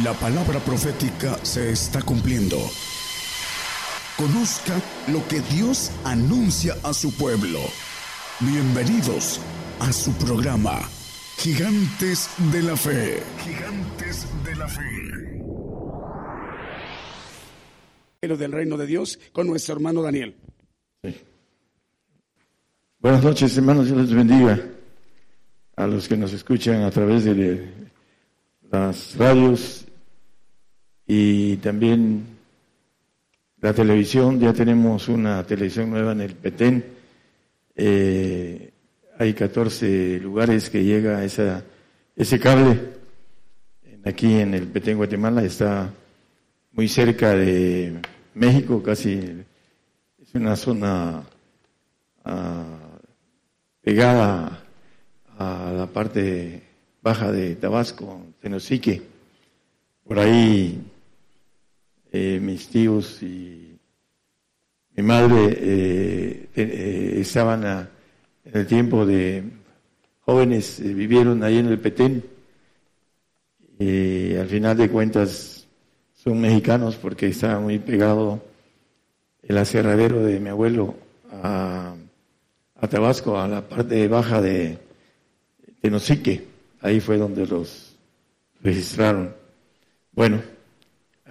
La palabra profética se está cumpliendo. Conozca lo que Dios anuncia a su pueblo. Bienvenidos a su programa, Gigantes de la Fe. Gigantes de la Fe. del reino de Dios con nuestro hermano Daniel. Buenas noches, hermanos, Dios les bendiga a los que nos escuchan a través de las radios y también la televisión. Ya tenemos una televisión nueva en el Petén. Eh, hay 14 lugares que llega esa, ese cable. Aquí en el Petén, Guatemala, está muy cerca de México, casi es una zona ah, pegada a la parte baja de Tabasco, Tenosique. Por ahí eh, mis tíos y mi madre eh, eh, estaban en el tiempo de jóvenes, vivieron ahí en el Petén y al final de cuentas son mexicanos porque estaba muy pegado el aserradero de mi abuelo a, a Tabasco, a la parte baja de Tenosique. Ahí fue donde los registraron. Bueno,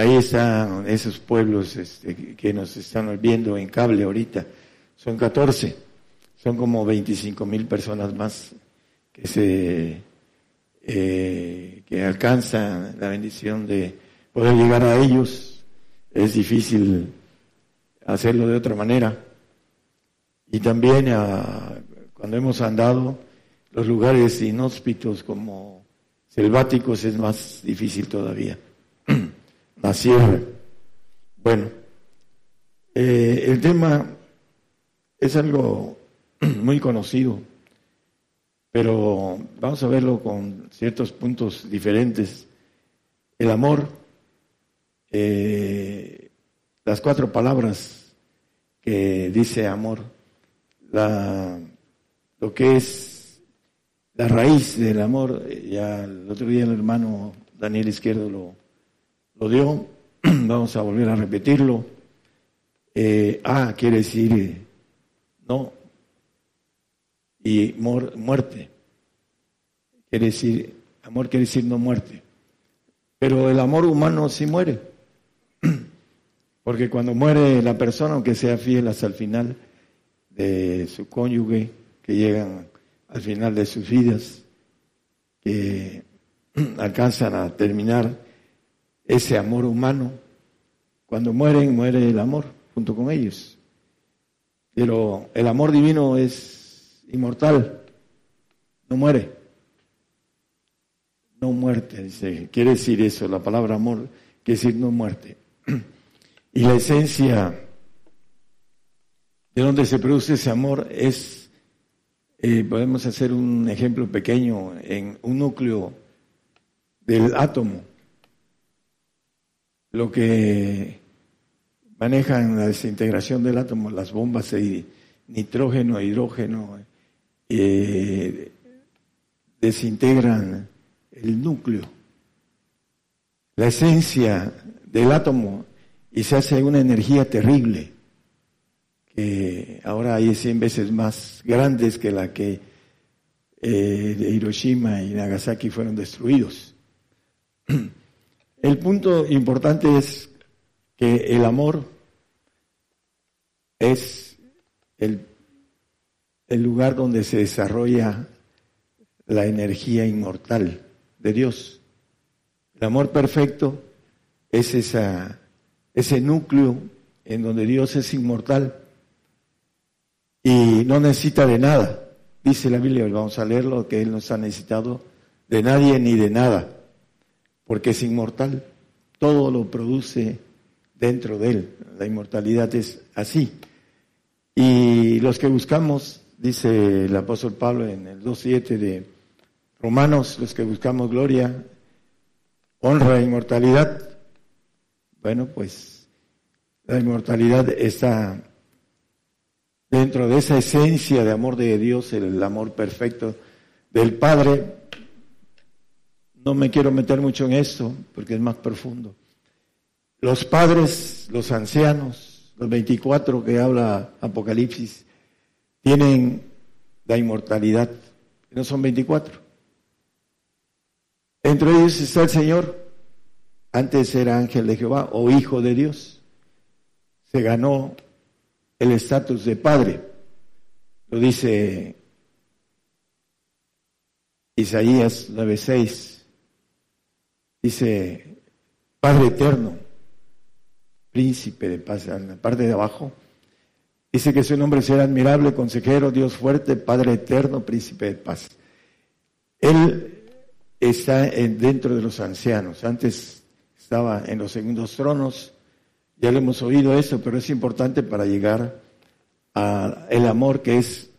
Ahí están esos pueblos este, que nos están viendo en cable ahorita. Son 14. Son como 25 mil personas más que se eh, alcanzan la bendición de poder llegar a ellos. Es difícil hacerlo de otra manera. Y también ah, cuando hemos andado los lugares inhóspitos como selváticos es más difícil todavía. La Bueno, eh, el tema es algo muy conocido, pero vamos a verlo con ciertos puntos diferentes. El amor, eh, las cuatro palabras que dice amor, lo que es la raíz del amor, ya el otro día el hermano Daniel Izquierdo lo, lo dio, vamos a volver a repetirlo. Eh, a quiere decir eh, no y muerte. Quiere decir, amor quiere decir no muerte. Pero el amor humano sí muere. Porque cuando muere la persona, aunque sea fiel hasta el final de su cónyuge, que llegan al final de sus vidas, que alcanzan a terminar ese amor humano. Cuando mueren, muere el amor junto con ellos. Pero el amor divino es inmortal, no muere. No muerte, dice, quiere decir eso, la palabra amor quiere decir no muerte. Y la esencia de donde se produce ese amor es, eh, podemos hacer un ejemplo pequeño en un núcleo del átomo lo que manejan la desintegración del átomo, las bombas de nitrógeno hidrógeno, eh, desintegran el núcleo, la esencia del átomo y se hace una energía terrible que ahora hay 100 veces más grandes que la que eh, de Hiroshima y Nagasaki fueron destruidos. El punto importante es que el amor es el, lugar donde se desarrolla la energía inmortal de Dios. El amor perfecto es esa, ese núcleo en donde Dios es inmortal y no necesita de nada. Dice la Biblia, vamos a leerlo, que Él no ha necesitado de nadie ni de nada porque es inmortal. Todo lo produce dentro de él. La inmortalidad es así. Y los que buscamos, dice el apóstol Pablo en el 2.7 de Romanos, los que buscamos gloria, honra e inmortalidad, bueno, pues la inmortalidad está dentro de esa esencia de amor de Dios, el amor perfecto del Padre, no me quiero meter mucho en esto porque es más profundo. Los padres, los ancianos, los 24 que habla Apocalipsis, tienen la inmortalidad. No son 24. Entre ellos está el Señor. Antes era ángel de Jehová o hijo de Dios. Se ganó el estatus de padre. Lo dice Isaías 9:6. Dice, Padre eterno, príncipe de paz, en la parte de abajo, dice que su nombre será admirable, consejero, Dios fuerte, Padre eterno, príncipe de paz. Él está dentro de los ancianos. Antes estaba en los segundos tronos, ya lo hemos oído eso, pero es importante para llegar al amor que es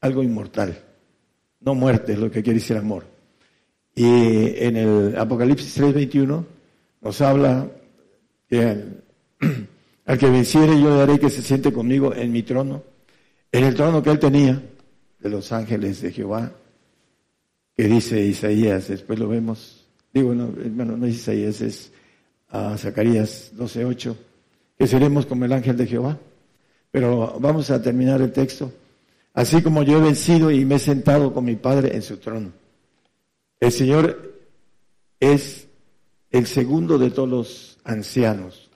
algo inmortal. No muerte es lo que quiere decir amor. Y en el Apocalipsis 3:21 nos habla que al, que venciere yo daré que se siente conmigo en mi trono, en el trono que él tenía de los ángeles de Jehová, que dice Isaías, después lo vemos, digo, no, hermano, no es Isaías, es a Zacarías 12:8, que seremos como el ángel de Jehová. Pero vamos a terminar el texto. Así como yo he vencido y me he sentado con mi Padre en su trono. El Señor es el segundo de todos los ancianos,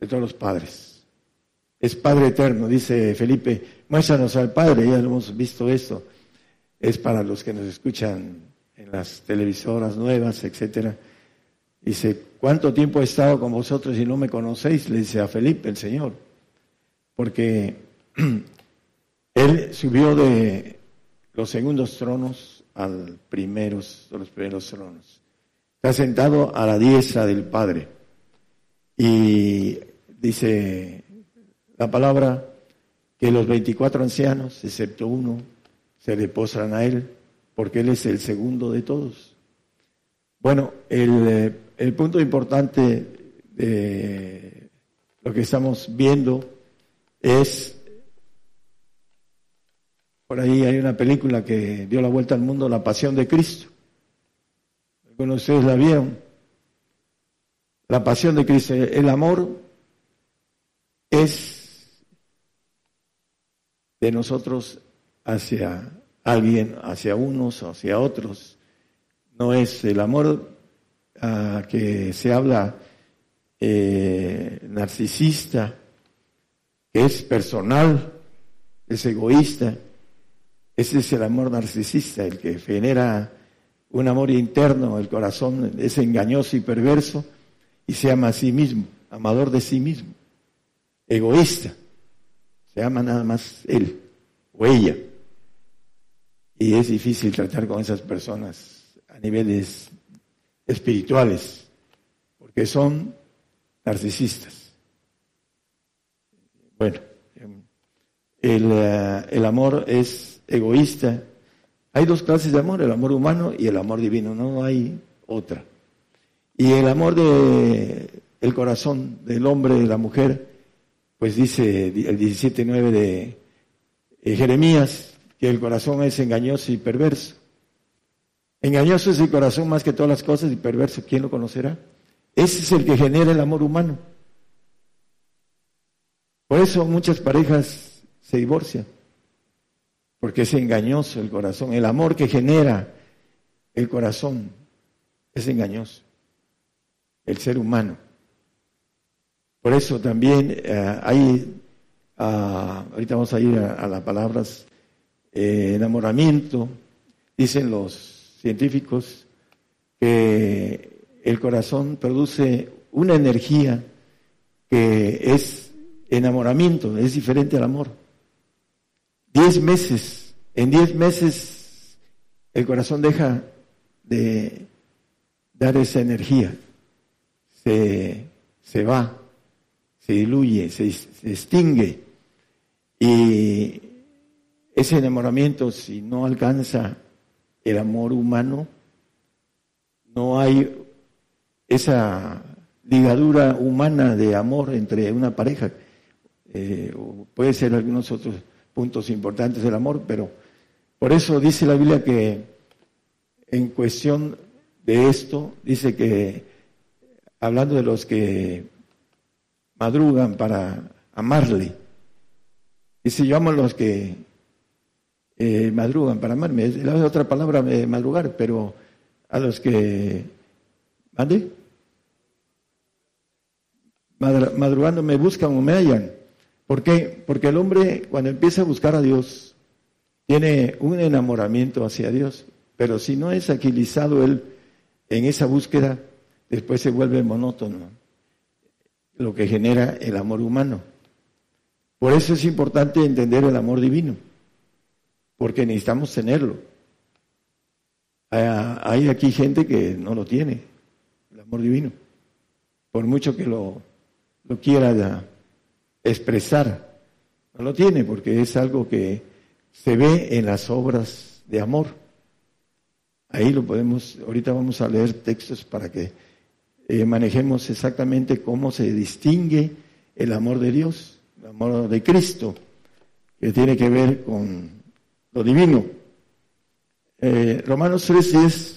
de todos los padres. Es Padre eterno, dice Felipe, muéstranos al Padre, ya lo hemos visto esto. Es para los que nos escuchan en las televisoras nuevas, etcétera. Dice, ¿cuánto tiempo he estado con vosotros y no me conocéis? Le dice a Felipe el Señor. Porque Él subió de los segundos tronos al primeros, de los primeros tronos. Está sentado a la diestra del Padre. Y dice la palabra que los 24 ancianos, excepto uno, se le postran a Él, porque Él es el segundo de todos. Bueno, el, el punto importante de lo que estamos viendo es por ahí hay una película que dio la vuelta al mundo, La Pasión de Cristo. Algunos de ustedes la vieron. La Pasión de Cristo. El amor es de nosotros hacia alguien, hacia unos, hacia otros. No es el amor a que se habla eh, narcisista, es personal, es egoísta ese es el amor narcisista, el que genera un amor interno, el corazón es engañoso y perverso y se ama a sí mismo, amador de sí mismo, egoísta. Se ama nada más él o ella. Y es difícil tratar con esas personas a niveles espirituales, porque son narcisistas. Bueno, el, eh, el amor es egoísta. Hay dos clases de amor, el amor humano y el amor divino, no hay otra. Y el amor de corazón del hombre de la mujer, pues dice el 17.9 de eh, Jeremías, que el corazón es engañoso y perverso. Engañoso es el corazón más que todas las cosas y perverso, ¿quién lo conocerá? Ese es el que genera el amor humano. Por eso muchas parejas se divorcian porque es engañoso el corazón. El amor que genera el corazón es engañoso, el ser humano. Por eso también eh, hay, ah, ahorita vamos a ir a, las palabras, eh, enamoramiento, dicen los científicos que el corazón produce una energía que es enamoramiento, es diferente al amor. Diez meses, en diez meses el corazón deja de dar esa energía, se, se va, se diluye, se, extingue. Y ese enamoramiento, si no alcanza el amor humano, no hay esa ligadura humana de amor entre una pareja. Eh, puede ser algunos otros puntos importantes del amor, pero por eso dice la Biblia que en cuestión de esto, dice que, hablando de los que madrugan para amarle, dice, yo amo a los que eh, madrugan para amarme. Es la otra palabra, de madrugar, pero a los que... ¿Mande? Madrugando me buscan o me hallan. ¿Por qué? Porque el hombre cuando empieza a buscar a Dios tiene un enamoramiento hacia Dios, pero si no es aquilizado él en esa búsqueda, después se vuelve monótono, lo que genera el amor humano. Por eso es importante entender el amor divino, porque necesitamos tenerlo. Hay aquí gente que no lo tiene, el amor divino, por mucho que lo, lo quiera expresar, no lo tiene porque es algo que se ve en las obras de amor. Ahí lo podemos, ahorita vamos a leer textos para que eh, manejemos exactamente cómo se distingue el amor de Dios, el amor de Cristo, que tiene que ver con lo divino. Eh, Romanos 3.10.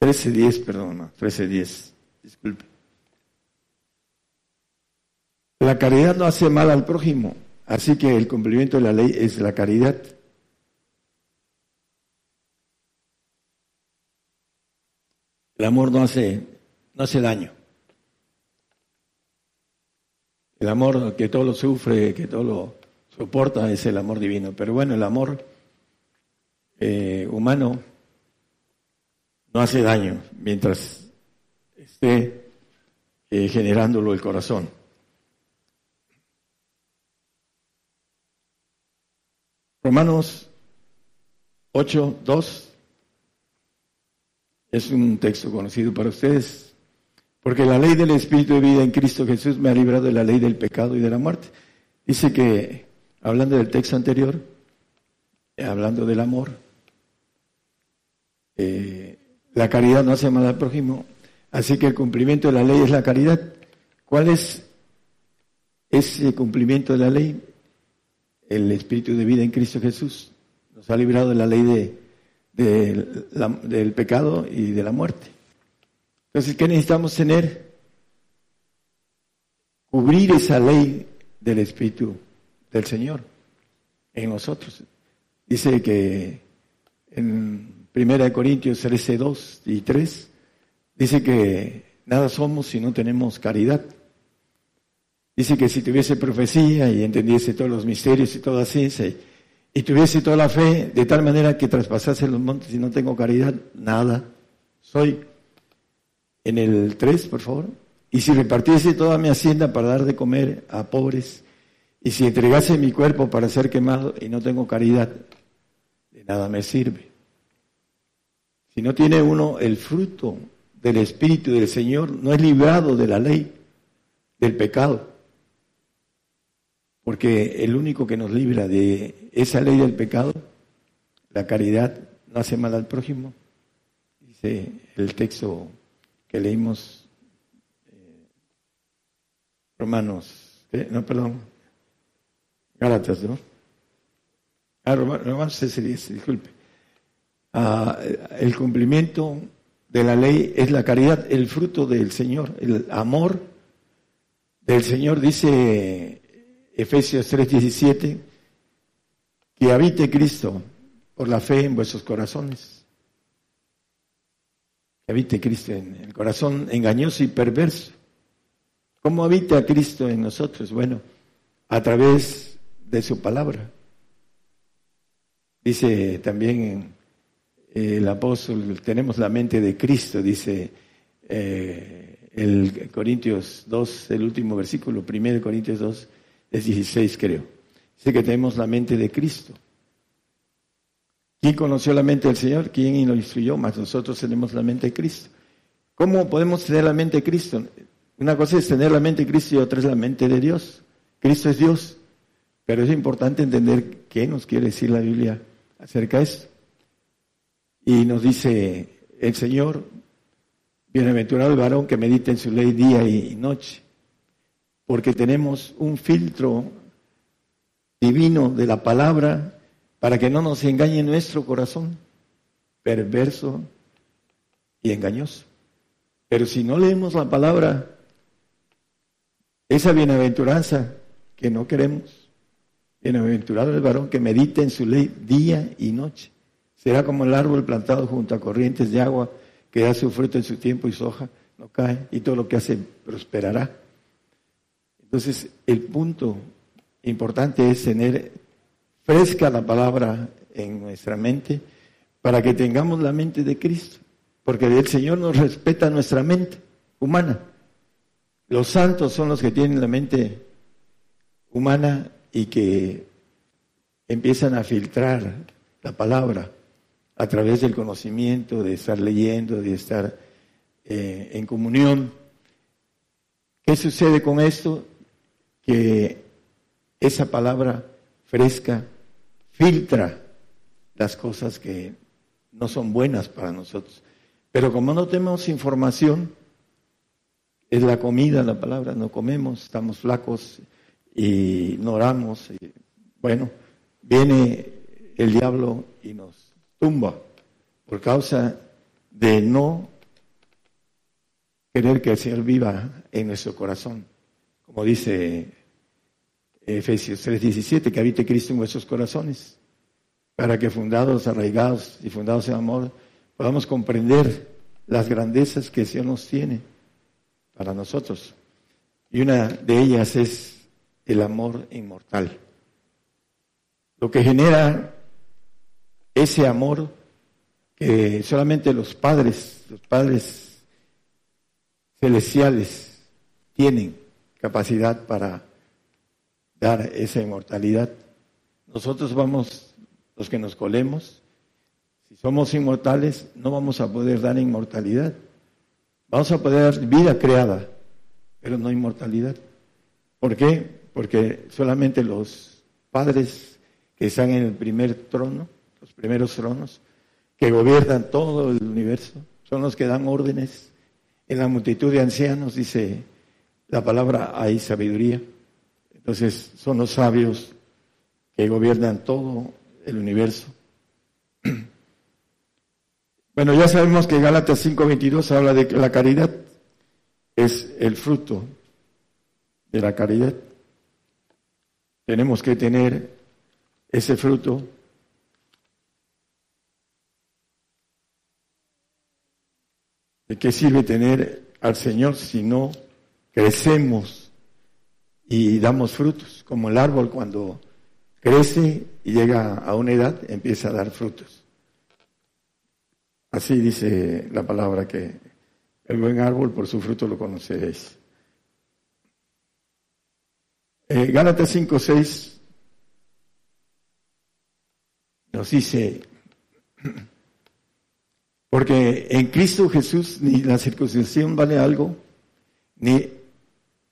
13.10, perdón, 13.10, disculpe. La caridad no hace mal al prójimo, así que el cumplimiento de la ley es la caridad. El amor no hace, no hace daño. El amor que todo lo sufre, que todo lo soporta, es el amor divino. Pero bueno, el amor eh, humano no hace daño mientras esté eh, generándolo el corazón. Romanos 8, 2 es un texto conocido para ustedes, porque la ley del Espíritu de vida en Cristo Jesús me ha librado de la ley del pecado y de la muerte. Dice que, hablando del texto anterior, eh, hablando del amor, eh, la caridad no hace mal al prójimo, así que el cumplimiento de la ley es la caridad. ¿Cuál es ese cumplimiento de la ley? El Espíritu de vida en Cristo Jesús. Nos ha librado de la ley de, del pecado y de la muerte. Entonces, ¿qué necesitamos tener? Cubrir esa ley del Espíritu del Señor en nosotros. Dice que en 1 Corintios 13, 2 y 3, dice que nada somos si no tenemos caridad. Dice que si tuviese profecía y entendiese todos los misterios y toda ciencia y, tuviese toda la fe de tal manera que traspasase los montes y no tengo caridad, nada soy. En el 3, por favor. Y si repartiese toda mi hacienda para dar de comer a pobres, y si entregase mi cuerpo para ser quemado y no tengo caridad, de nada me sirve. Si no tiene uno el fruto del Espíritu del Señor, no es librado de la ley, del pecado. Porque el único que nos libra de esa ley del pecado, la caridad, no hace mal al prójimo. Dice el texto que leímos, eh, Romanos, no, perdón, Gálatas, ¿no? Ah, Romanos 10, disculpe. Ah, el cumplimiento de la ley es la caridad, el fruto del Señor, el amor del Señor, dice Efesios 3:17, que habite Cristo por la fe en vuestros corazones. Que habite Cristo en el corazón engañoso y perverso. ¿Cómo habita Cristo en nosotros? Bueno, a través de su palabra. Dice también el apóstol, tenemos la mente de Cristo, dice eh, el Corintios 2, el último versículo, primero Corintios 2, es 16 creo. Dice que tenemos la mente de Cristo. ¿Quién conoció la mente del Señor? ¿Quién lo instruyó? Más nosotros tenemos la mente de Cristo. ¿Cómo podemos tener la mente de Cristo? Una cosa es tener la mente de Cristo y otra es la mente de Dios. Cristo es Dios. Pero es importante entender qué nos quiere decir la Biblia acerca de esto. Y nos dice el Señor, bienaventurado el varón que medita en su ley día y noche porque tenemos un filtro divino de la palabra para que no nos engañe nuestro corazón, perverso y engañoso. Pero si no leemos la palabra, esa bienaventuranza que no queremos, bienaventurado el varón que medita en su ley día y noche, será como el árbol plantado junto a corrientes de agua que da su fruto en su tiempo y su hoja no cae y todo lo que hace prosperará. Entonces, el punto importante es tener fresca la palabra en nuestra mente para que tengamos la mente de Cristo, porque el Señor nos respeta nuestra mente humana. Los santos son los que tienen la mente humana y que empiezan a filtrar la palabra a través del conocimiento, de estar leyendo, de estar eh, en comunión. ¿Qué sucede con esto? Que esa palabra fresca filtra las cosas que no son buenas para nosotros. Pero como no tenemos información, es la comida, la palabra, no comemos, estamos flacos y no oramos. Y, bueno, viene el diablo y nos tumba por causa de no querer que el Señor viva en nuestro corazón. Como dice Efesios 3:17, que habite Cristo en vuestros corazones, para que fundados, arraigados y fundados en amor, podamos comprender las grandezas que Señor nos tiene para nosotros. Y una de ellas es el amor inmortal. Lo que genera ese amor que solamente los padres, los padres celestiales tienen capacidad para dar esa inmortalidad. Nosotros vamos, los que nos colemos, si somos inmortales, no vamos a poder dar inmortalidad. Vamos a poder dar vida creada, pero no inmortalidad. ¿Por qué? Porque solamente los padres que están en el primer trono, los primeros tronos, que gobiernan todo el universo, son los que dan órdenes. En la multitud de ancianos, dice la palabra, hay sabiduría. Entonces son los sabios que gobiernan todo el universo. Bueno, ya sabemos que Gálatas 5:22 habla de que la caridad es el fruto de la caridad. Tenemos que tener ese fruto ¿De qué sirve tener al Señor si no crecemos y damos frutos, como el árbol cuando crece y llega a una edad empieza a dar frutos. Así dice la palabra que el buen árbol por su fruto lo conoceréis. Eh, Gálatas 5.6 nos dice, porque en Cristo Jesús ni la circuncisión vale algo, ni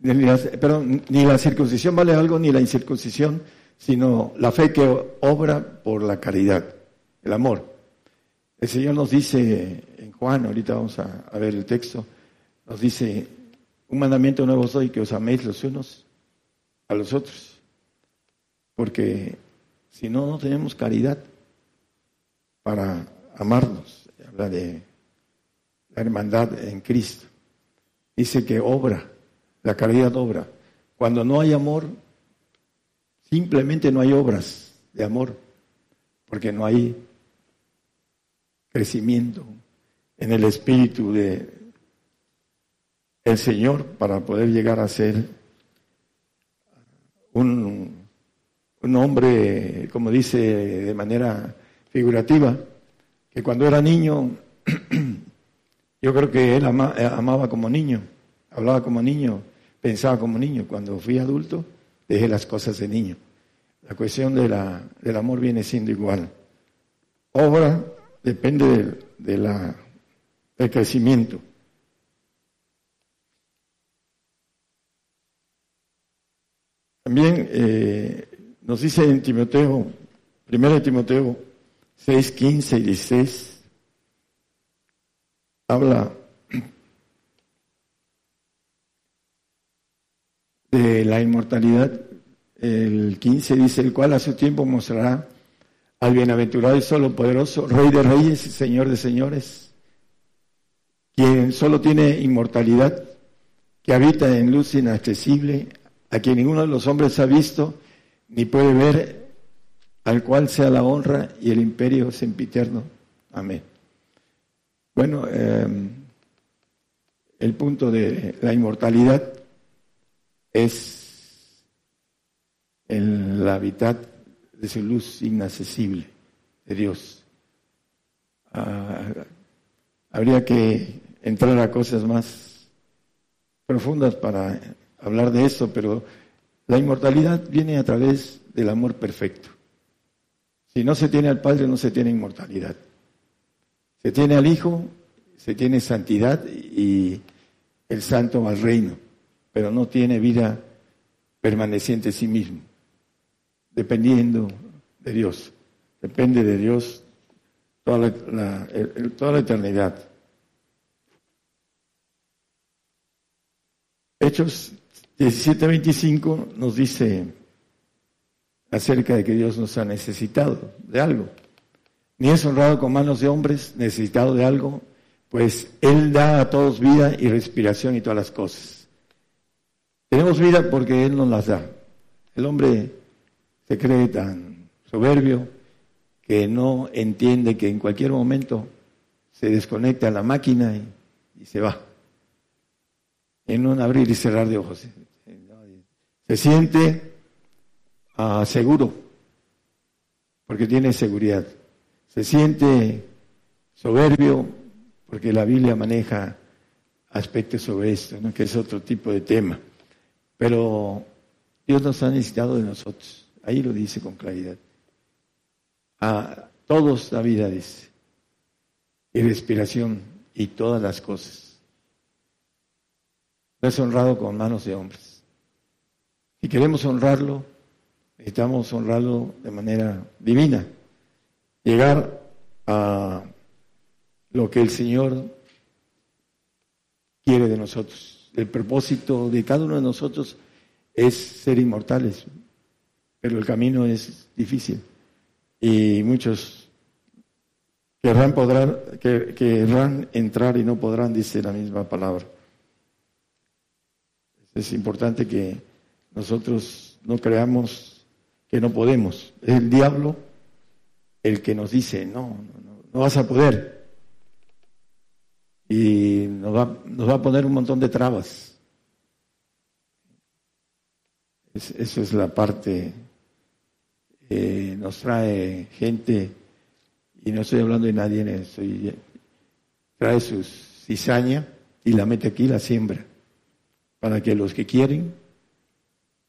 perdón, ni la circuncisión vale algo, ni la incircuncisión, sino la fe que obra por la caridad, el amor. El Señor nos dice en Juan, ahorita vamos a, ver el texto, nos dice, un mandamiento nuevo soy que os améis los unos a los otros. Porque si no, no tenemos caridad para amarnos. Habla de la hermandad en Cristo. Dice que obra la caridad obra. Cuando no hay amor, simplemente no hay obras de amor, porque no hay crecimiento en el espíritu de el Señor para poder llegar a ser un, un hombre, como dice de manera figurativa, que cuando era niño, yo creo que él amaba como niño hablaba como niño, pensaba como niño. Cuando fui adulto, dejé las cosas de niño. La cuestión del amor viene siendo igual. Obra depende del crecimiento. También eh, nos dice en Timoteo, 1 Timoteo 6, 15 y 16, habla de la inmortalidad, el 15 dice, el cual a su tiempo mostrará al bienaventurado y solo poderoso, Rey de Reyes y Señor de Señores, quien solo tiene inmortalidad, que habita en luz inaccesible, a quien ninguno de los hombres ha visto ni puede ver, al cual sea la honra y el imperio sempiterno. Amén. Bueno, em, el punto de la inmortalidad es el hábitat de su luz inaccesible de Dios. Ah, habría que entrar a cosas más profundas para hablar de eso, pero la inmortalidad viene a través del amor perfecto. Si no se tiene al Padre, no se tiene inmortalidad. Se tiene al Hijo, se tiene santidad y el santo al reino, pero no tiene vida permaneciente en sí mismo, dependiendo de Dios. Depende de Dios toda la, toda la eternidad. Hechos 17:25 nos dice acerca de que Dios nos ha necesitado de algo. Ni es honrado con manos de hombres, necesitado de algo, pues Él da a todos vida y respiración y todas las cosas. Tenemos vida porque Él nos las da. El hombre se cree tan soberbio que no entiende que en cualquier momento se desconecta la máquina y, se va. En un abrir y cerrar de ojos se siente uh, seguro, porque tiene seguridad. Se siente soberbio, porque la Biblia maneja aspectos sobre esto, que es otro tipo de tema. Pero Dios nos ha necesitado de nosotros. Ahí lo dice con claridad. A todos la vida dice. Y respiración y todas las cosas. No es honrado con manos de hombres. Si queremos honrarlo, necesitamos honrarlo de manera divina. Llegar a lo que el Señor quiere de nosotros. El propósito de cada uno de nosotros es ser inmortales, pero el camino es difícil. Y muchos querrán, podrán, querrán entrar y no podrán, dice la misma palabra. Es importante que nosotros no creamos que no podemos. Es el diablo el que nos dice, no, no, no vas a poder. Y nos va, nos va a poner un montón de trabas. esa es la parte. Eh, nos trae gente, y no estoy hablando de nadie, estoy, trae su cizaña y la mete aquí, la siembra, para que los que quieren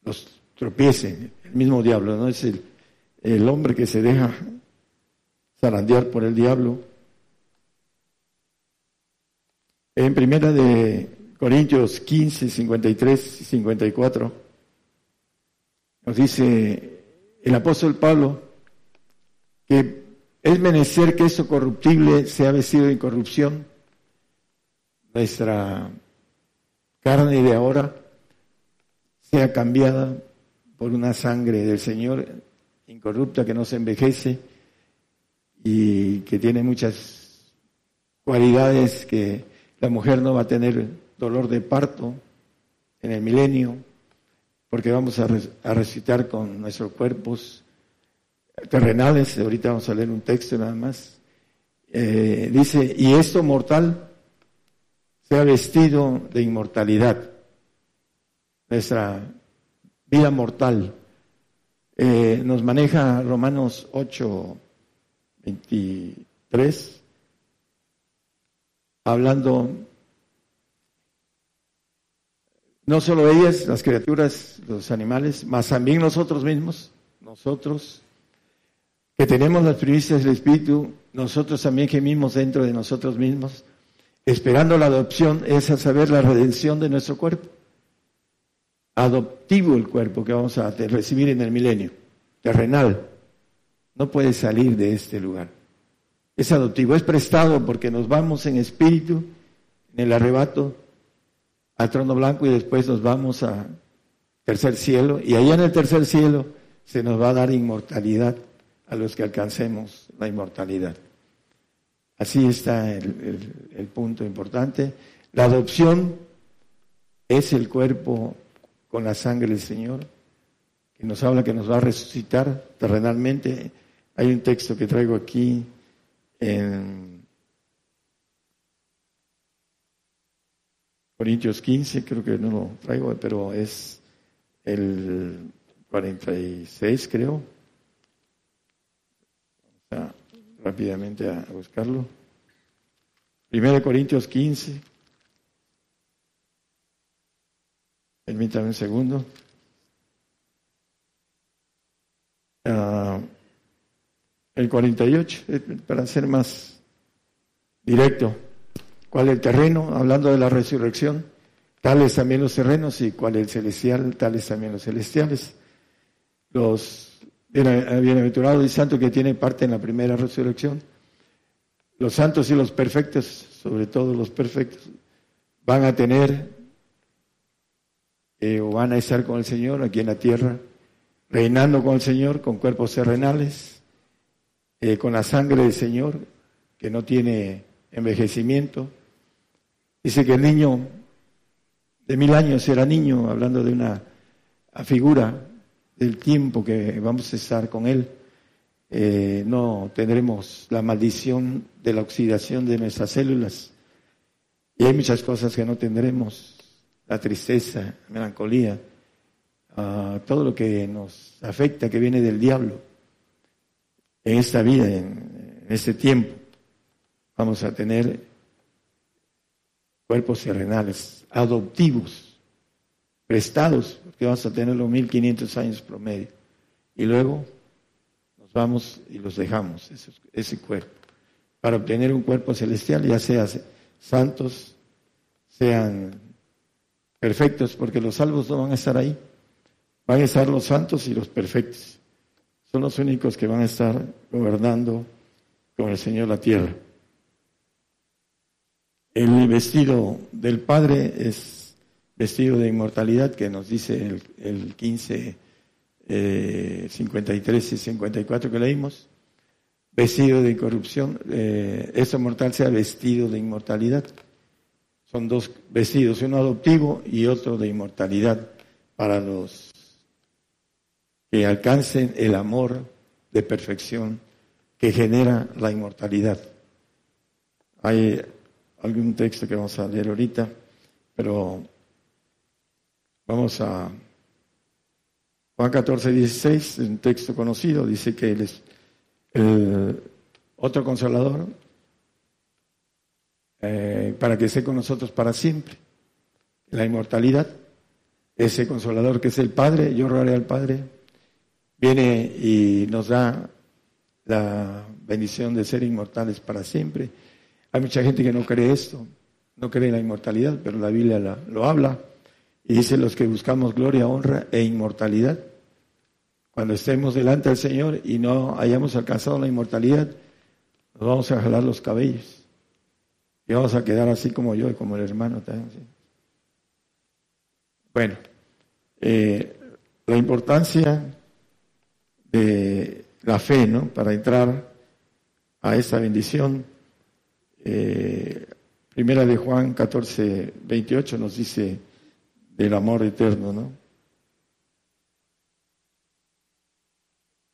los tropiecen. El mismo diablo, ¿no? Es el hombre que se deja zarandear por el diablo. En primera de Corintios 15, 53 y 54, nos dice el apóstol Pablo que es menester que eso corruptible sea vestido de incorrupción, nuestra carne de ahora sea cambiada por una sangre del Señor incorrupta que no se envejece y que tiene muchas cualidades que la mujer no va a tener dolor de parto en el milenio, porque vamos a, resucitar con nuestros cuerpos terrenales. Ahorita vamos a leer un texto nada más. Eh, dice, y esto mortal sea vestido de inmortalidad nuestra vida mortal. Eh, nos maneja Romanos 8, 23, hablando no solo ellas, las criaturas, los animales, más también nosotros mismos, nosotros, que tenemos las primicias del Espíritu, nosotros también gemimos dentro de nosotros mismos, esperando la adopción, es a saber la redención de nuestro cuerpo adoptivo el cuerpo que vamos a recibir en el milenio, terrenal. No puede salir de este lugar. Es adoptivo, es prestado porque nos vamos en espíritu, en el arrebato, al trono blanco y después nos vamos a tercer cielo. Y allá en el tercer cielo se nos va a dar inmortalidad a los que alcancemos la inmortalidad. Así está el, punto importante. La adopción es el cuerpo con la sangre del Señor, que nos habla que nos va a resucitar terrenalmente. Hay un texto que traigo aquí en Corintios 15, creo que no lo traigo, pero es el 46, creo. Vamos rápidamente a buscarlo. Primero Corintios 15. Permítame un segundo. Ah, el 48, eh, para ser más directo. ¿Cuál el terreno? Hablando de la resurrección. Tales también los terrenos y cuál el celestial, tales también los celestiales. Los bienaventurados y santos que tienen parte en la primera resurrección. Los santos y los perfectos, sobre todo los perfectos, van a tener eh, o van a estar con el Señor aquí en la tierra, reinando con el Señor con cuerpos terrenales, eh, con la sangre del Señor, que no tiene envejecimiento. Dice que el niño de mil años era niño, hablando de una figura del tiempo que vamos a estar con Él. Eh, no tendremos la maldición de la oxidación de nuestras células. Y hay muchas cosas que no tendremos, la tristeza, la melancolía, ah, todo lo que nos afecta, que viene del diablo. En esta vida, en, este tiempo, vamos a tener cuerpos terrenales, adoptivos, prestados, porque vamos a tener los 1500 años promedio. Y luego vamos y los dejamos, ese, cuerpo, para obtener un cuerpo celestial, ya sea santos, sean perfectos, porque los salvos no van a estar ahí, van a estar los santos y los perfectos. Son los únicos que van a estar gobernando con el Señor la tierra. El vestido del Padre es vestido de inmortalidad que nos dice el, el 15 eh, 53 y 54 que leímos, vestido de incorrupción, eh, eso mortal sea vestido de inmortalidad. Son dos vestidos, uno adoptivo y otro de inmortalidad para los que alcancen el amor de perfección que genera la inmortalidad. Hay algún texto que vamos a leer ahorita, pero vamos a Juan 14, 16, un texto conocido, dice que él es el otro consolador eh, para que esté con nosotros para siempre. La inmortalidad, ese consolador que es el Padre, yo rogaré al Padre, viene y nos da la bendición de ser inmortales para siempre. Hay mucha gente que no cree esto, no cree en la inmortalidad, pero la Biblia lo habla y dice los que buscamos gloria, honra e inmortalidad cuando estemos delante del Señor y no hayamos alcanzado la inmortalidad, nos vamos a jalar los cabellos. Y vamos a quedar así como yo y como el hermano también. Bueno, eh, la importancia de la fe, ¿no? Para entrar a esa bendición. Eh, primera de Juan 14, 28 nos dice del amor eterno, ¿no?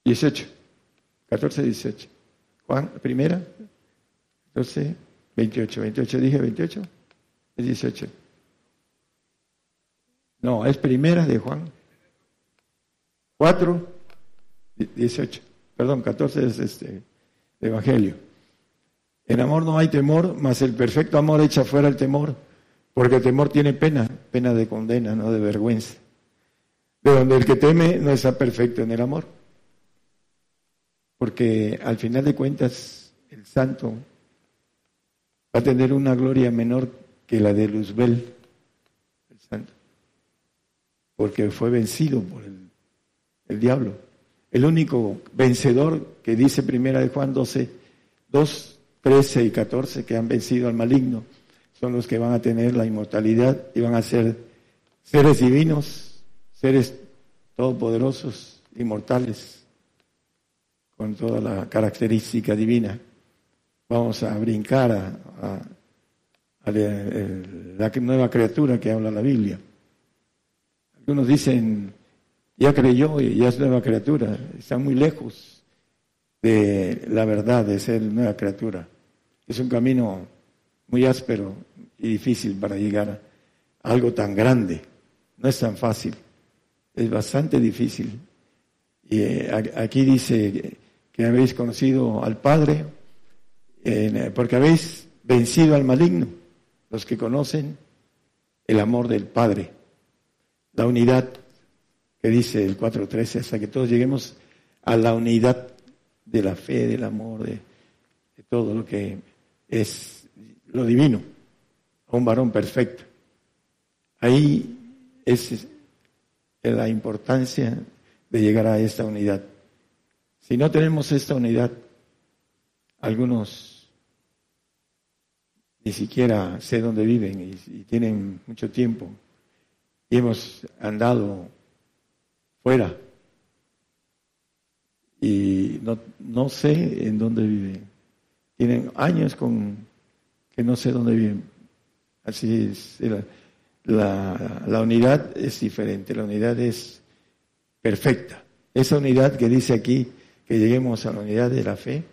18, 14, 18. Juan, primera, 14, 28. 28 dije 28, es 18. No, es primera de Juan. 4, 18. Perdón, 14 es este Evangelio. En amor no hay temor, mas el perfecto amor echa fuera el temor, porque el temor tiene pena, pena de condena, no de vergüenza. De donde el que teme no está perfecto en el amor porque al final de cuentas el santo va a tener una gloria menor que la de Luzbel, el santo, porque fue vencido por el, el diablo. El único vencedor que dice primera de Juan 12, 2, 13 y 14 que han vencido al maligno son los que van a tener la inmortalidad y van a ser seres divinos, seres todopoderosos, inmortales con toda la característica divina. Vamos a brincar a, la nueva criatura que habla la Biblia. Algunos dicen, ya creyó y ya es nueva criatura. Está muy lejos de la verdad de ser nueva criatura. Es un camino muy áspero y difícil para llegar a algo tan grande. No es tan fácil. Es bastante difícil. Y eh, aquí dice que habéis conocido al Padre, porque habéis vencido al maligno, los que conocen el amor del Padre, la unidad que dice el 4.13, hasta que todos lleguemos a la unidad de la fe, del amor, de, todo lo que es lo divino, a un varón perfecto. Ahí es la importancia de llegar a esta unidad. Si no tenemos esta unidad, algunos ni siquiera sé dónde viven y, tienen mucho tiempo y hemos andado fuera y no, no sé en dónde viven. Tienen años con que no sé dónde viven. Así es. La, la, unidad es diferente, la unidad es perfecta. Esa unidad que dice aquí, que lleguemos a la unidad de la fe,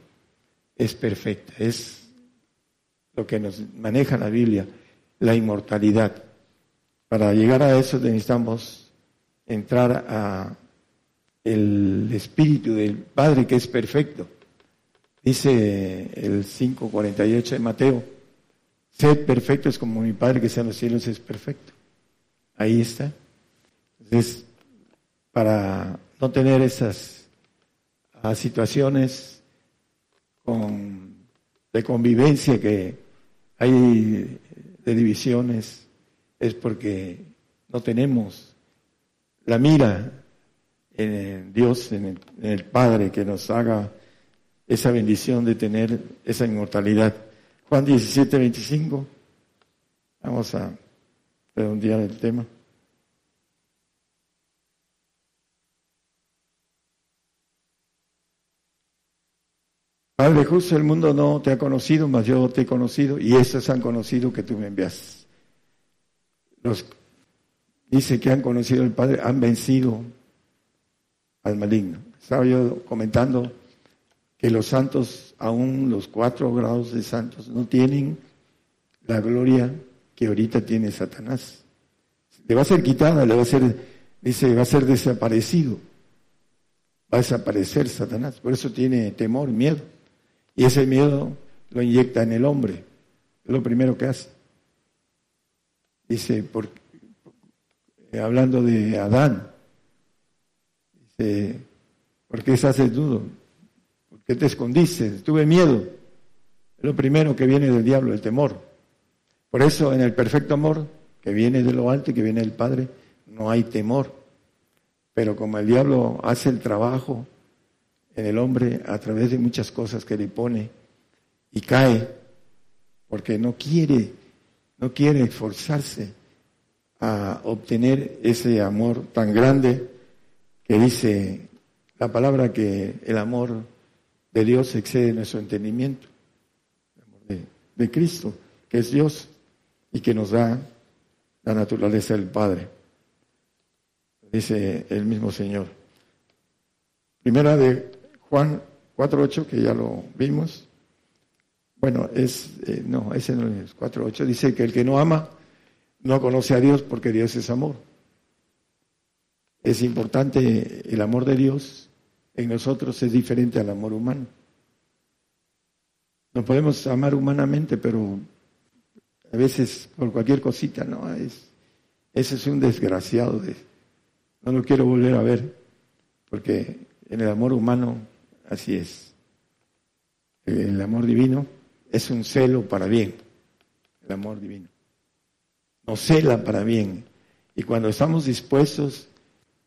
es perfecta, es lo que nos maneja la Biblia, la inmortalidad. Para llegar a eso necesitamos entrar a el espíritu del Padre que es perfecto. Dice el 5.48 de Mateo, sed perfectos como mi Padre que sea en los cielos es perfecto. Ahí está. Entonces, para no tener esas ah, situaciones con, de convivencia que hay de divisiones, es porque no tenemos la mira en Dios, en el, Padre, que nos haga esa bendición de tener esa inmortalidad. Juan 17, 25. Vamos a redondear el tema. Padre justo, el mundo no te ha conocido, mas yo te he conocido, y estos han conocido que tú me envías. Los dice que han conocido al Padre, han vencido al maligno. Estaba yo comentando que los santos, aún los cuatro grados de santos, no tienen la gloria que ahorita tiene Satanás. Le va a ser quitada, le va a ser, dice, va a ser desaparecido. Va a desaparecer Satanás. Por eso tiene temor, miedo. Y ese miedo lo inyecta en el hombre. Es lo primero que hace. Dice, por, hablando de Adán, dice, ¿por qué hace dudo? ¿Por qué te escondiste? Tuve miedo. Es lo primero que viene del diablo, el temor. Por eso en el perfecto amor, que viene de lo alto y que viene del Padre, no hay temor. Pero como el diablo hace el trabajo en el hombre a través de muchas cosas que le pone y cae porque no quiere, no quiere esforzarse a obtener ese amor tan grande que dice la palabra que el amor de Dios excede nuestro entendimiento, el amor de, Cristo, que es Dios y que nos da la naturaleza del Padre, dice el mismo Señor. Primera de Juan 4.8, que ya lo vimos. Bueno, es, eh, no, ese no es 4.8. Dice que el que no ama no conoce a Dios porque Dios es amor. Es importante el amor de Dios en nosotros es diferente al amor humano. No podemos amar humanamente, pero a veces por cualquier cosita, no, es, ese es un desgraciado. De, no lo quiero volver a ver, porque en el amor humano Así es. El amor divino es un celo para bien. El amor divino. Nos cela para bien. Y cuando estamos dispuestos,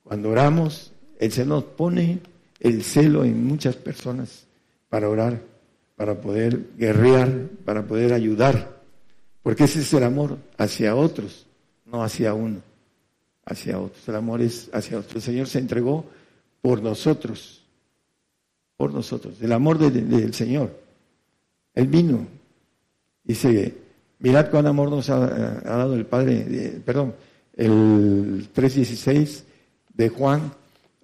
cuando oramos, el Señor nos pone el celo en muchas personas para orar, para poder guerrear, para poder ayudar. Porque ese es el amor hacia otros, no hacia uno, hacia otros. El amor es hacia otros. El Señor se entregó por nosotros por nosotros, el amor del Señor. Él vino. Dice, mirad cuán amor nos ha, dado el Padre, perdón, el 3.16 de Juan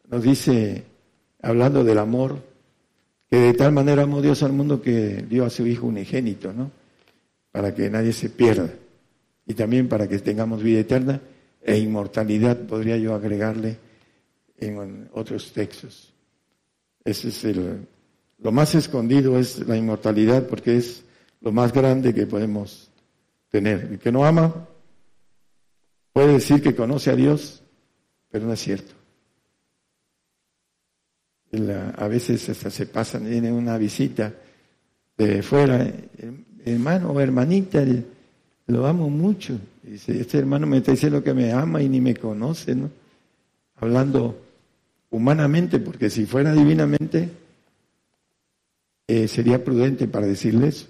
nos dice, hablando del amor, que de tal manera amó Dios al mundo que dio a su Hijo unigénito, ¿no? Para que nadie se pierda. Y también para que tengamos vida eterna e inmortalidad, podría yo agregarle en otros textos. Ese es el, lo más escondido es la inmortalidad porque es lo más grande que podemos tener. El que no ama puede decir que conoce a Dios, pero no es cierto. a veces hasta se pasan, viene una visita de fuera, hermano o hermanita, lo amo mucho. Dice, este hermano me está diciendo que me ama y ni me conoce, ¿no? Hablando humanamente, porque si fuera divinamente, eh, sería prudente para decirles.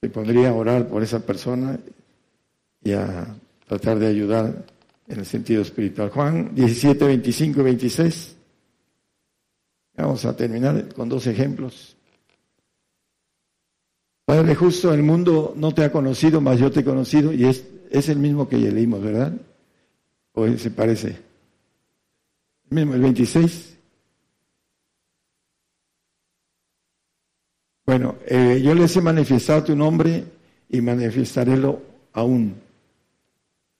Se pondría a orar por esa persona y a tratar de ayudar en el sentido espiritual. Juan 17, 25 y 26. Vamos a terminar con dos ejemplos. Padre justo, el mundo no te ha conocido, mas yo te he conocido, y es, es el mismo que leímos, ¿verdad? ¿O se parece? El mismo, el 26. Bueno, eh, yo les he manifestado tu nombre y manifestaré lo aún.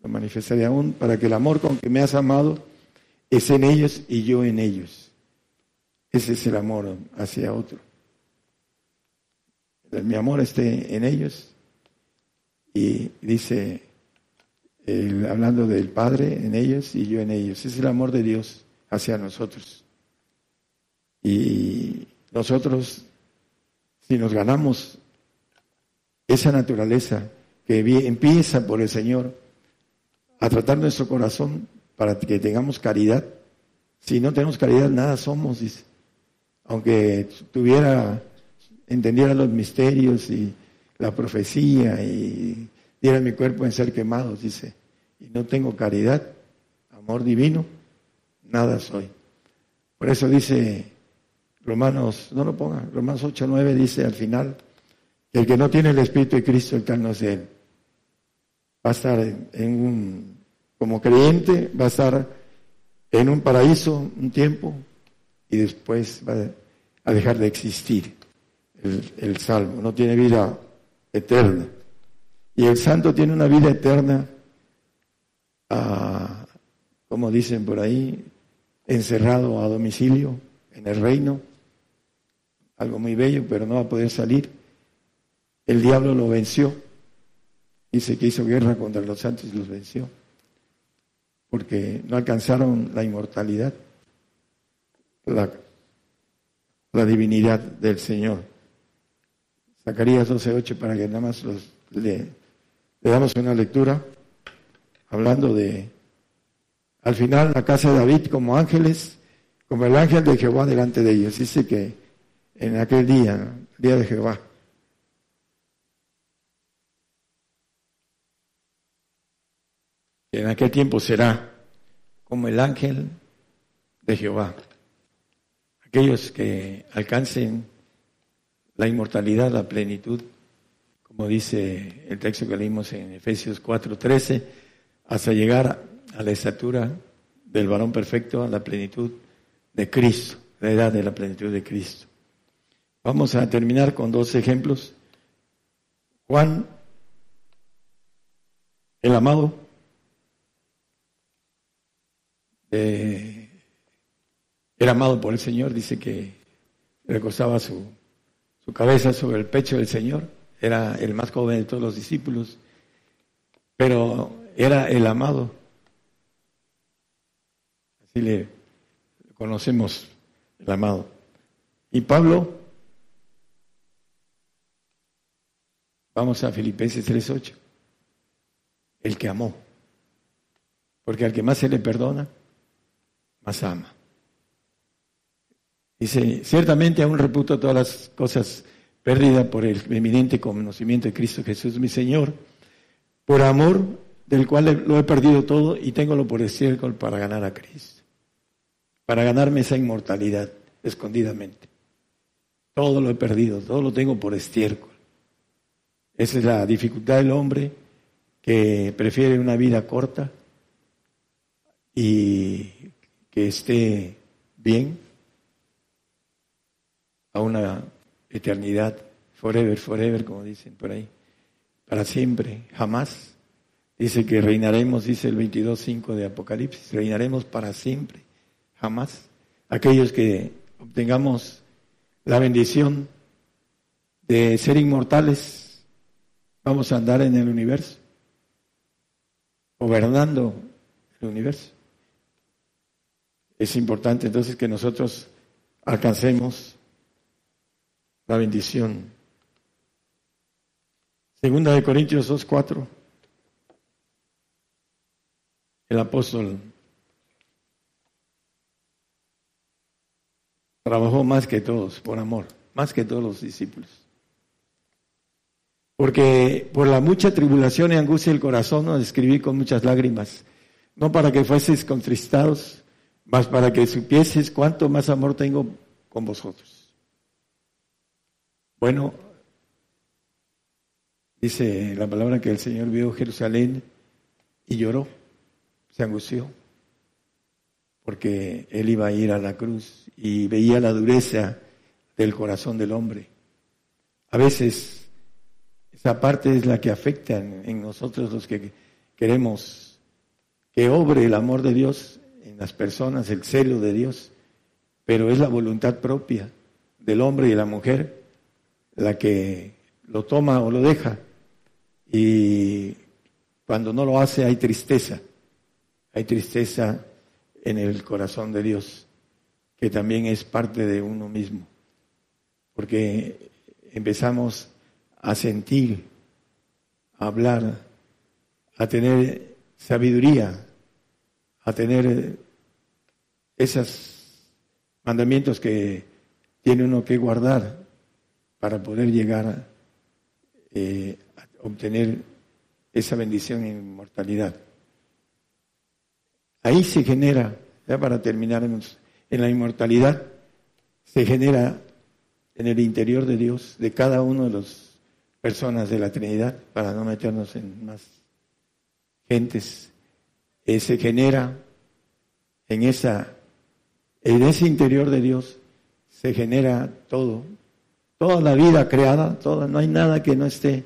Lo manifestaré aún para que el amor con que me has amado es en ellos y yo en ellos. Ese es el amor hacia otro. Mi amor esté en ellos. Y dice, hablando del Padre en ellos y yo en ellos. Es el amor de Dios hacia nosotros. Y nosotros si nos ganamos esa naturaleza que empieza por el Señor a tratar nuestro corazón para que tengamos caridad. Si no tenemos caridad, nada somos, dice. Aunque tuviera, entendiera los misterios y la profecía y diera mi cuerpo en ser quemado, dice. Y no tengo caridad, amor divino, nada soy. Por eso dice Romanos, no lo ponga, Romanos 8, 9 dice al final, el que no tiene el Espíritu de Cristo, el tal no es él. Va a estar en, un, como creyente, va a estar en un paraíso un tiempo y después va a dejar de existir el, el salvo, no tiene vida eterna. Y el santo tiene una vida eterna, ah, como dicen por ahí, encerrado a domicilio en el reino algo muy bello, pero no va a poder salir. El diablo lo venció. Dice que hizo guerra contra los santos y los venció. Porque no alcanzaron la inmortalidad, la, divinidad del Señor. Zacarías 12.8 para que nada más los, le, le damos una lectura hablando de, al final, la casa de David como ángeles, como el ángel de Jehová delante de ellos. Dice que en aquel día, día de Jehová. En aquel tiempo será como el ángel de Jehová. Aquellos que alcancen la inmortalidad, la plenitud, como dice el texto que leímos en Efesios 4:13, hasta llegar a la estatura del varón perfecto, a la plenitud de Cristo, la edad de la plenitud de Cristo. Vamos a terminar con dos ejemplos. Juan, el amado, eh, era amado por el Señor, dice que recostaba su, su cabeza sobre el pecho del Señor, era el más joven de todos los discípulos, pero era el amado. Así le conocemos, el amado. Y Pablo Vamos a Filipenses 3.8. El que amó. Porque al que más se le perdona, más ama. Dice, ciertamente aún reputo todas las cosas perdidas por el eminente conocimiento de Cristo Jesús, mi Señor, por amor del cual lo he perdido todo y tengo lo por estiércol para ganar a Cristo, para ganarme esa inmortalidad, escondidamente. Todo lo he perdido, todo lo tengo por estiércol. Esa es la dificultad del hombre que prefiere una vida corta y que esté bien a una eternidad, forever, forever, como dicen por ahí, para siempre, jamás. Dice que reinaremos, dice el 22.5 de Apocalipsis, reinaremos para siempre, jamás. Aquellos que obtengamos la bendición de ser inmortales, vamos a andar en el universo, gobernando el universo. Es importante entonces que nosotros alcancemos la bendición. Segunda de Corintios 2.4. El apóstol trabajó más que todos por amor, más que todos los discípulos. Porque por la mucha tribulación y angustia del corazón nos escribí con muchas lágrimas, no para que fueseis contristados, mas para que supieses cuánto más amor tengo con vosotros. Bueno, dice la palabra que el Señor vio Jerusalén y lloró, se angustió, porque él iba a ir a la cruz y veía la dureza del corazón del hombre. A veces esa parte es la que afecta en, nosotros los que queremos que obre el amor de Dios en las personas, el celo de Dios, pero es la voluntad propia del hombre y de la mujer la que lo toma o lo deja. Y cuando no lo hace hay tristeza, hay tristeza en el corazón de Dios, que también es parte de uno mismo, porque empezamos a sentir, a hablar, a tener sabiduría, a tener esos mandamientos que tiene uno que guardar para poder llegar eh, a obtener esa bendición en inmortalidad. Ahí se genera, ya para terminar en, la inmortalidad, se genera en el interior de Dios, de cada uno de las personas de la Trinidad, para no meternos en más gentes, se genera en esa, en ese interior de Dios, se genera todo, toda la vida creada, toda, no hay nada que no esté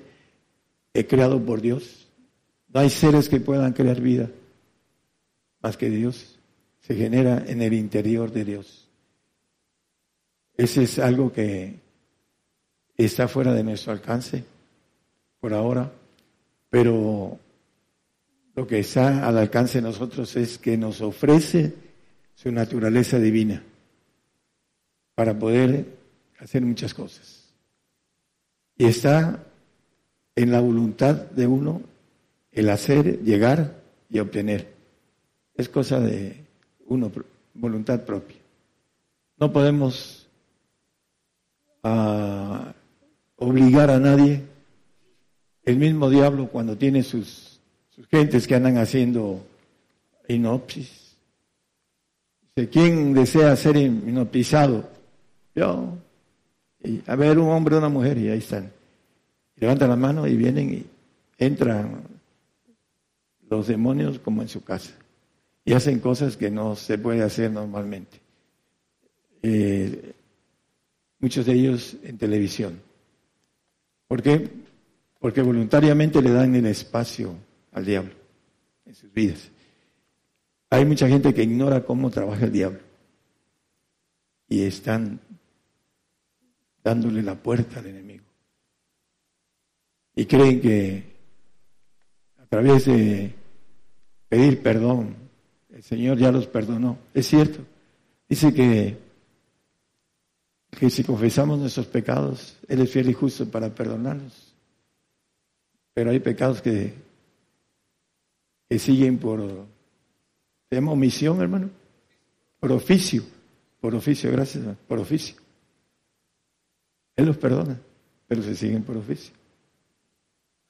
eh, creado por Dios. No hay seres que puedan crear vida más que Dios. Se genera en el interior de Dios. Ese es algo que está fuera de nuestro alcance por ahora, pero lo que está al alcance de nosotros es que nos ofrece su naturaleza divina para poder hacer muchas cosas. Y está en la voluntad de uno el hacer, llegar y obtener. Es cosa de uno, voluntad propia. No podemos ah, obligar a nadie. El mismo diablo cuando tiene sus sus gentes que andan haciendo inopsis. ¿Quién desea ser inoptizado? Yo. Y, a ver, un hombre una mujer, y ahí están. Levantan la mano y vienen y entran los demonios como en su casa. Y hacen cosas que no se puede hacer normalmente. Eh, muchos de ellos en televisión. ¿Por qué? Porque voluntariamente le dan el espacio al diablo en sus vidas. Hay mucha gente que ignora cómo trabaja el diablo y están dándole la puerta al enemigo. Y creen que a través de pedir perdón, el Señor ya los perdonó. Es cierto. Dice que, que si confesamos nuestros pecados, Él es fiel y justo para perdonarnos. Pero hay pecados que que siguen por, se llama omisión, hermano, por oficio, por oficio, gracias, por oficio. Él los perdona, pero se siguen por oficio.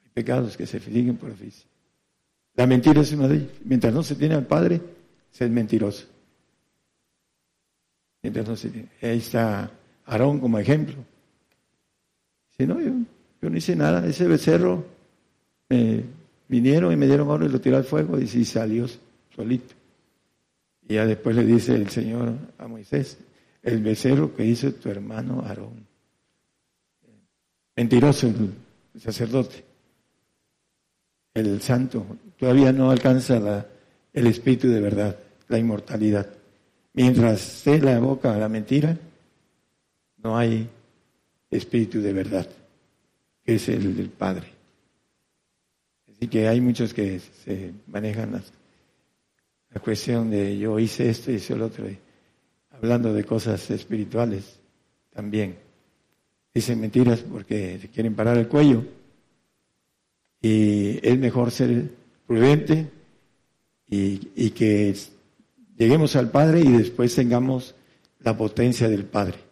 Hay pecados que se siguen por oficio. La mentira es una de ellas. Mientras no se tiene al Padre, se es mentiroso. Entonces, ahí está Aarón como ejemplo. Si no, yo, yo no hice nada, ese becerro me vinieron y me dieron oro y lo tiré al fuego y sí salió solito. Y ya después le dice el Señor a Moisés, el becerro que hizo tu hermano Aarón. Mentiroso el sacerdote. El santo todavía no alcanza el espíritu de verdad, la inmortalidad. Mientras se la boca la mentira, no hay espíritu de verdad, que es el del Padre. Así que hay muchos que se manejan la, cuestión de yo hice esto y hice lo otro, hablando de cosas espirituales también. Dicen mentiras porque se quieren parar el cuello y es mejor ser prudente y, y que lleguemos al Padre y después tengamos la potencia del Padre